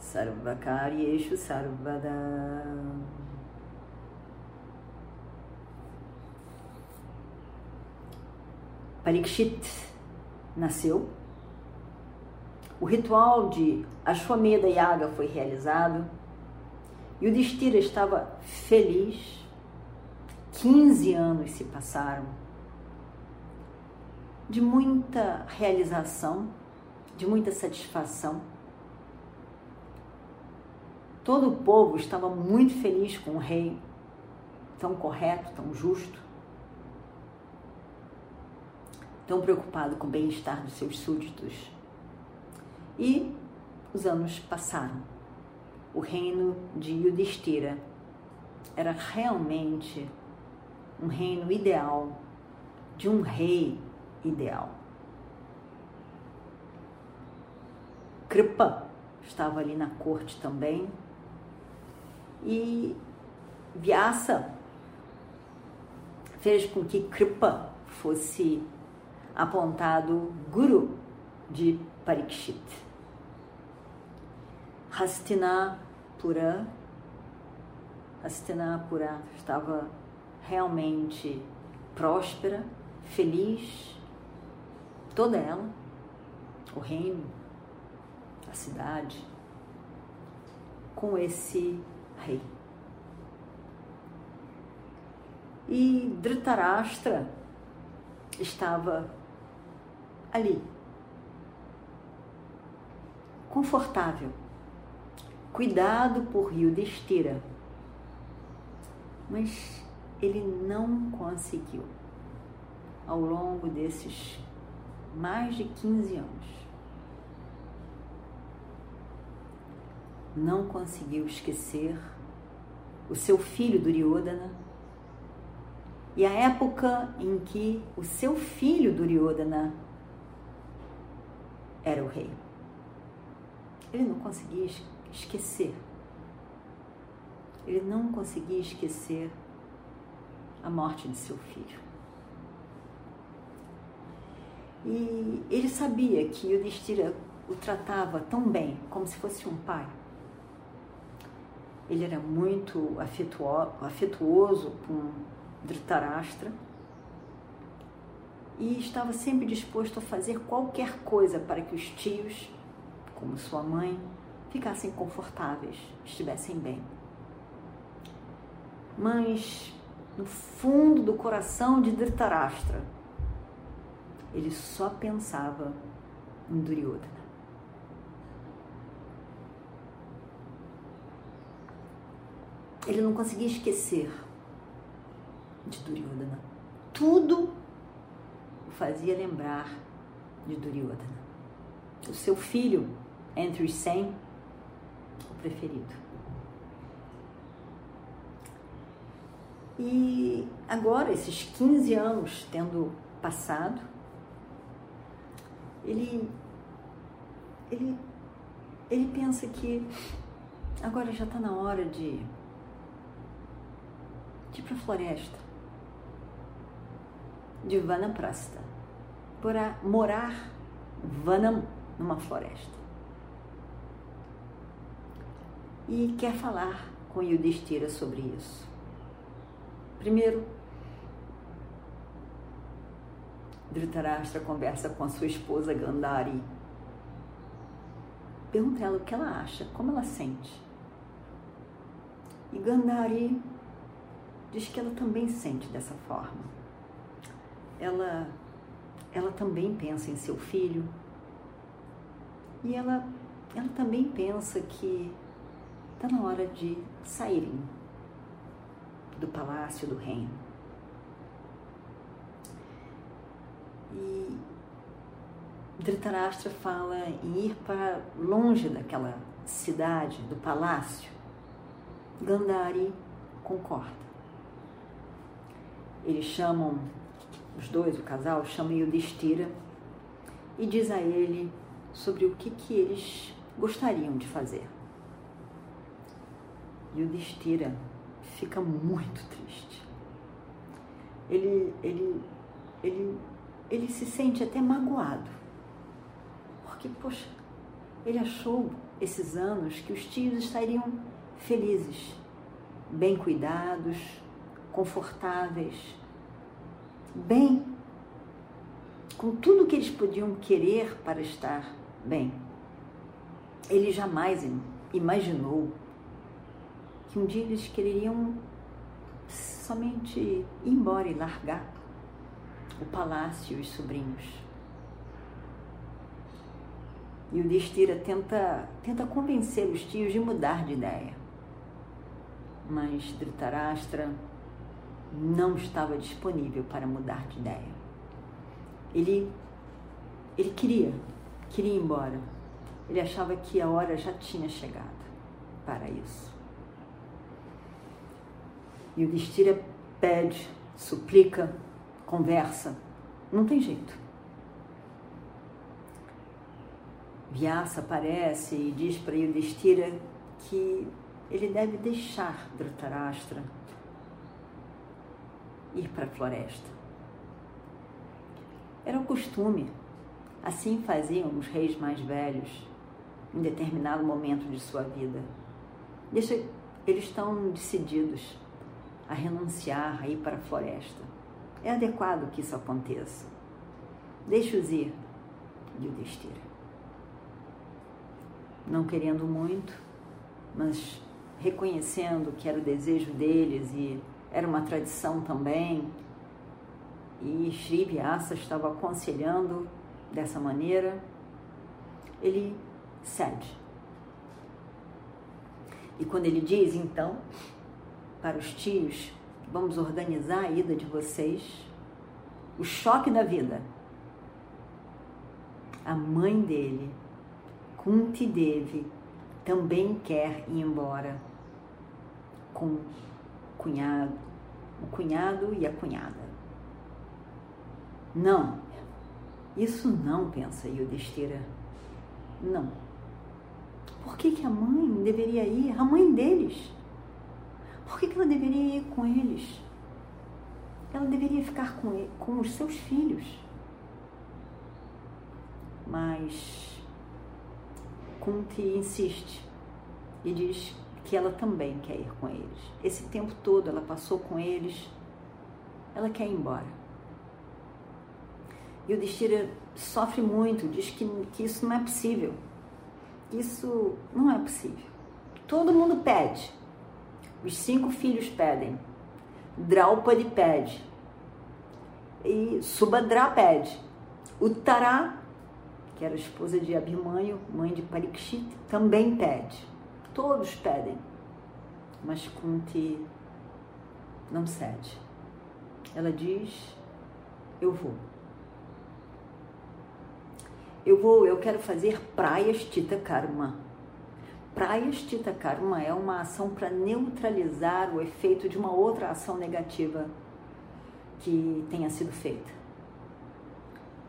Sarvakaryeshu Sarvada Parikshit nasceu. O ritual de Ashwamedha Yaga foi realizado e o Destira estava feliz. 15 anos se passaram de muita realização, de muita satisfação. Todo o povo estava muito feliz com o rei, tão correto, tão justo tão preocupado com o bem-estar dos seus súditos. E os anos passaram. O reino de Yudhishthira era realmente um reino ideal, de um rei ideal. Kripa estava ali na corte também. E Vyasa fez com que Kripa fosse apontado Guru de Parikshit. Hastinapura, Hastinapura estava realmente próspera, feliz, toda ela, o reino, a cidade, com esse rei. E Dhritarashtra estava ali, confortável, cuidado por Yudhishthira. Mas ele não conseguiu, ao longo desses mais de 15 anos, não conseguiu esquecer o seu filho Duryodhana e a época em que o seu filho Duryodhana era o rei. Ele não conseguia esquecer. Ele não conseguia esquecer a morte de seu filho. E ele sabia que Yudhishthira o tratava tão bem, como se fosse um pai. Ele era muito afetuoso com Dhritarashtra e estava sempre disposto a fazer qualquer coisa para que os tios, como sua mãe, ficassem confortáveis, estivessem bem. Mas no fundo do coração de Dhritarashtra, ele só pensava em Duryodhana. Ele não conseguia esquecer de Duryodhana. Tudo fazia lembrar de Duryodhana. O seu filho, entre os cem, o preferido. E agora, esses 15 anos tendo passado, ele, ele, ele pensa que agora já está na hora de, de ir para a floresta, de Vanaprastha para morar Vanam numa floresta. E quer falar com Yudhishthira sobre isso. Primeiro, Dhritarashtra conversa com a sua esposa Gandhari. Pergunta ela o que ela acha, como ela sente. E Gandhari diz que ela também sente dessa forma. Ela ela também pensa em seu filho e ela, ela também pensa que está na hora de saírem do palácio do reino. Dhritarashtra fala em ir para longe daquela cidade, do palácio. Gandhari concorda. Eles chamam, os dois, o casal, chamam Yudhishthira e diz a ele sobre o que, que eles gostariam de fazer. Yudhishthira fica muito triste. Ele, ele, ele, ele se sente até magoado. Porque, poxa, ele achou esses anos que os tios estariam felizes, bem cuidados, confortáveis, bem, com tudo que eles podiam querer para estar bem. Ele jamais imaginou que um dia eles queriam somente ir embora e largar o palácio e os sobrinhos. E o Destira tenta, tenta convencer os tios de mudar de ideia. Mas Dhritarashtra não estava disponível para mudar de ideia. Ele, ele queria, queria ir embora. Ele achava que a hora já tinha chegado para isso. E o Destira pede, suplica, conversa. Não tem jeito. Vyasa aparece e diz para Yudhishthira que ele deve deixar Dhritarashtra ir para a floresta. Era o costume, assim faziam os reis mais velhos em determinado momento de sua vida. Deixa, eles estão decididos a renunciar, a ir para a floresta. É adequado que isso aconteça. Deixe-os ir, Yudhishthira. Não querendo muito, mas reconhecendo que era o desejo deles e era uma tradição também. E Sri Vyasa estava aconselhando dessa maneira. Ele cede. E quando ele diz, então, para os tios, vamos organizar a ida de vocês, o choque da vida. A mãe dele, Kunti Devi, também quer ir embora com cunhado, o cunhado e a cunhada. Não, isso não, pensa Yudhishthira. Não. Por que, que a mãe deveria ir? A mãe deles. Por que, que ela deveria ir com eles? Ela deveria ficar com, ele, com os seus filhos. Mas Kunti insiste e diz que ela também quer ir com eles. Esse tempo todo ela passou com eles, ela quer ir embora. E o Destira sofre muito, diz que, que isso não é possível. Isso não é possível. Todo mundo pede, os cinco filhos pedem. Draupadi pede. E Subhadra pede. Uttara, que era esposa de Abhimanyu, mãe de Parikshit, também pede. Todos pedem. Mas Kunti não cede. Ela diz: Eu vou. Eu vou, eu quero fazer praias Tita Karma Prayashtita Karma é uma ação para neutralizar o efeito de uma outra ação negativa que tenha sido feita.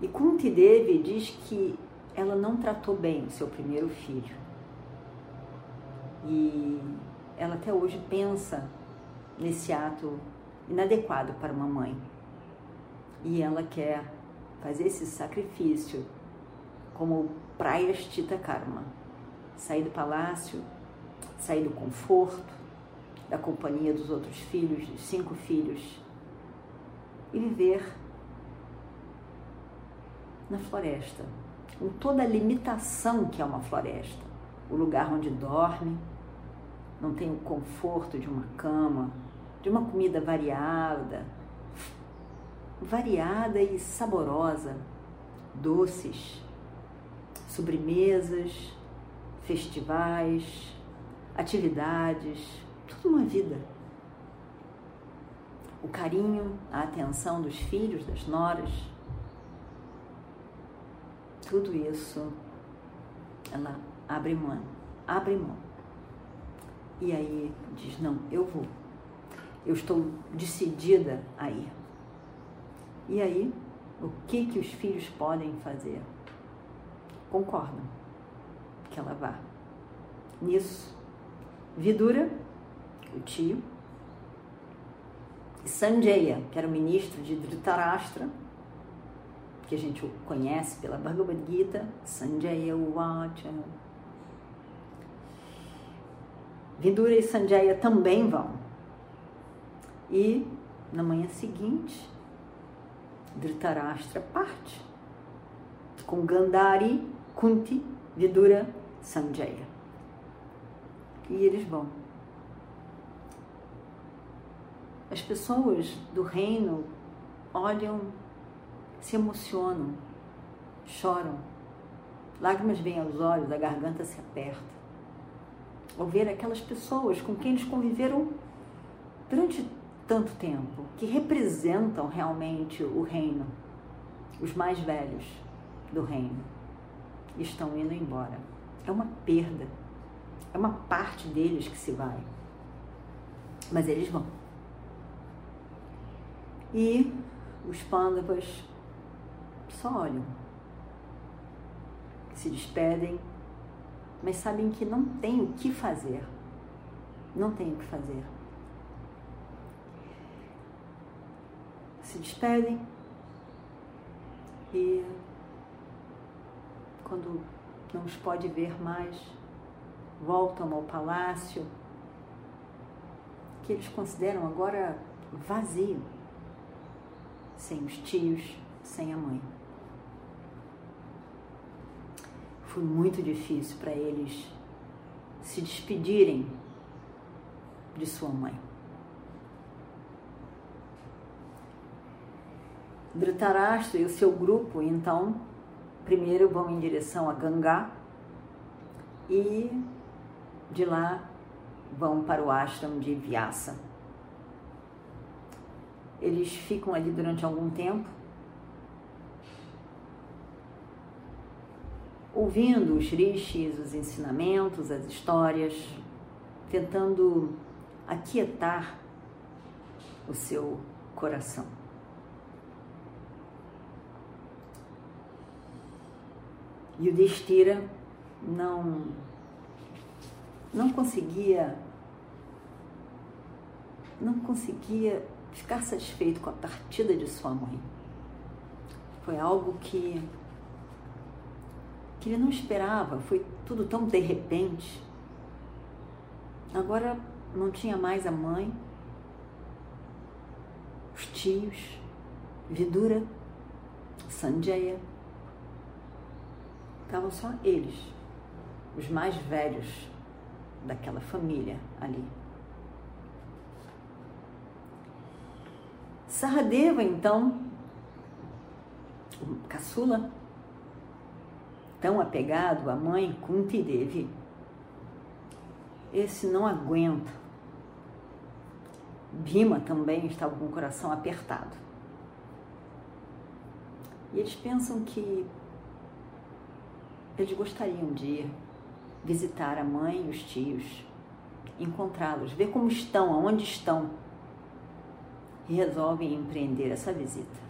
E Kunti Devi diz que ela não tratou bem o seu primeiro filho. E ela até hoje pensa nesse ato inadequado para uma mãe. E ela quer fazer esse sacrifício como Prayashtita Karma sair do palácio, sair do conforto, da companhia dos outros filhos, dos cinco filhos, e viver na floresta, com toda a limitação que é uma floresta. O lugar onde dorme, não tem o conforto de uma cama, de uma comida variada, variada e saborosa, doces, sobremesas, festivais, atividades, tudo uma vida. O carinho, a atenção dos filhos, das noras. tudo isso ela abre mão, abre mão. E aí diz: Não, eu vou. Eu estou decidida a ir. E aí, o que que os filhos podem fazer? Concordam que ela vá. Nisso, Vidura, o tio, Sanjaya, que era o ministro de Dhritarashtra, que a gente conhece pela Bhagavad Gita, Sanjaya Uvacha. Vidura e Sanjaya também vão. E na manhã seguinte, Dhritarashtra parte com Gandhari, Kunti, Vidura, Sanjaya. E eles vão. As pessoas do reino olham, se emocionam, choram. Lágrimas vêm aos olhos, a garganta se aperta. Ao ver aquelas pessoas com quem eles conviveram durante tanto tempo, que representam realmente o reino, os mais velhos do reino, estão indo embora. É uma perda. É uma parte deles que se vai. Mas eles vão. E os pândavas só olham, se despedem, mas sabem que não tem o que fazer. Não tem o que fazer. Se despedem e quando não os pode ver mais, voltam ao palácio que eles consideram agora vazio sem os tios, sem a mãe. Foi muito difícil para eles se despedirem de sua mãe. Dhritarashtra e o seu grupo, então, primeiro vão em direção a Gangá e de lá vão para o ashram de Vyasa. Eles ficam ali durante algum tempo, ouvindo os rishis, os ensinamentos, as histórias, tentando aquietar o seu coração. E o Destira não não conseguia não conseguia ficar satisfeito com a partida de sua mãe. Foi algo que, que ele não esperava, foi tudo tão de repente. Agora não tinha mais a mãe, os tios, Vidura, Sanjaya. Estavam só eles, os mais velhos daquela família ali. Saradeva, então, o caçula, tão apegado à mãe Kunti Devi, esse não aguenta. Bima também estava com o coração apertado. E eles pensam que eles gostariam de visitar a mãe e os tios, encontrá-los, ver como estão, aonde estão e resolvem empreender essa visita.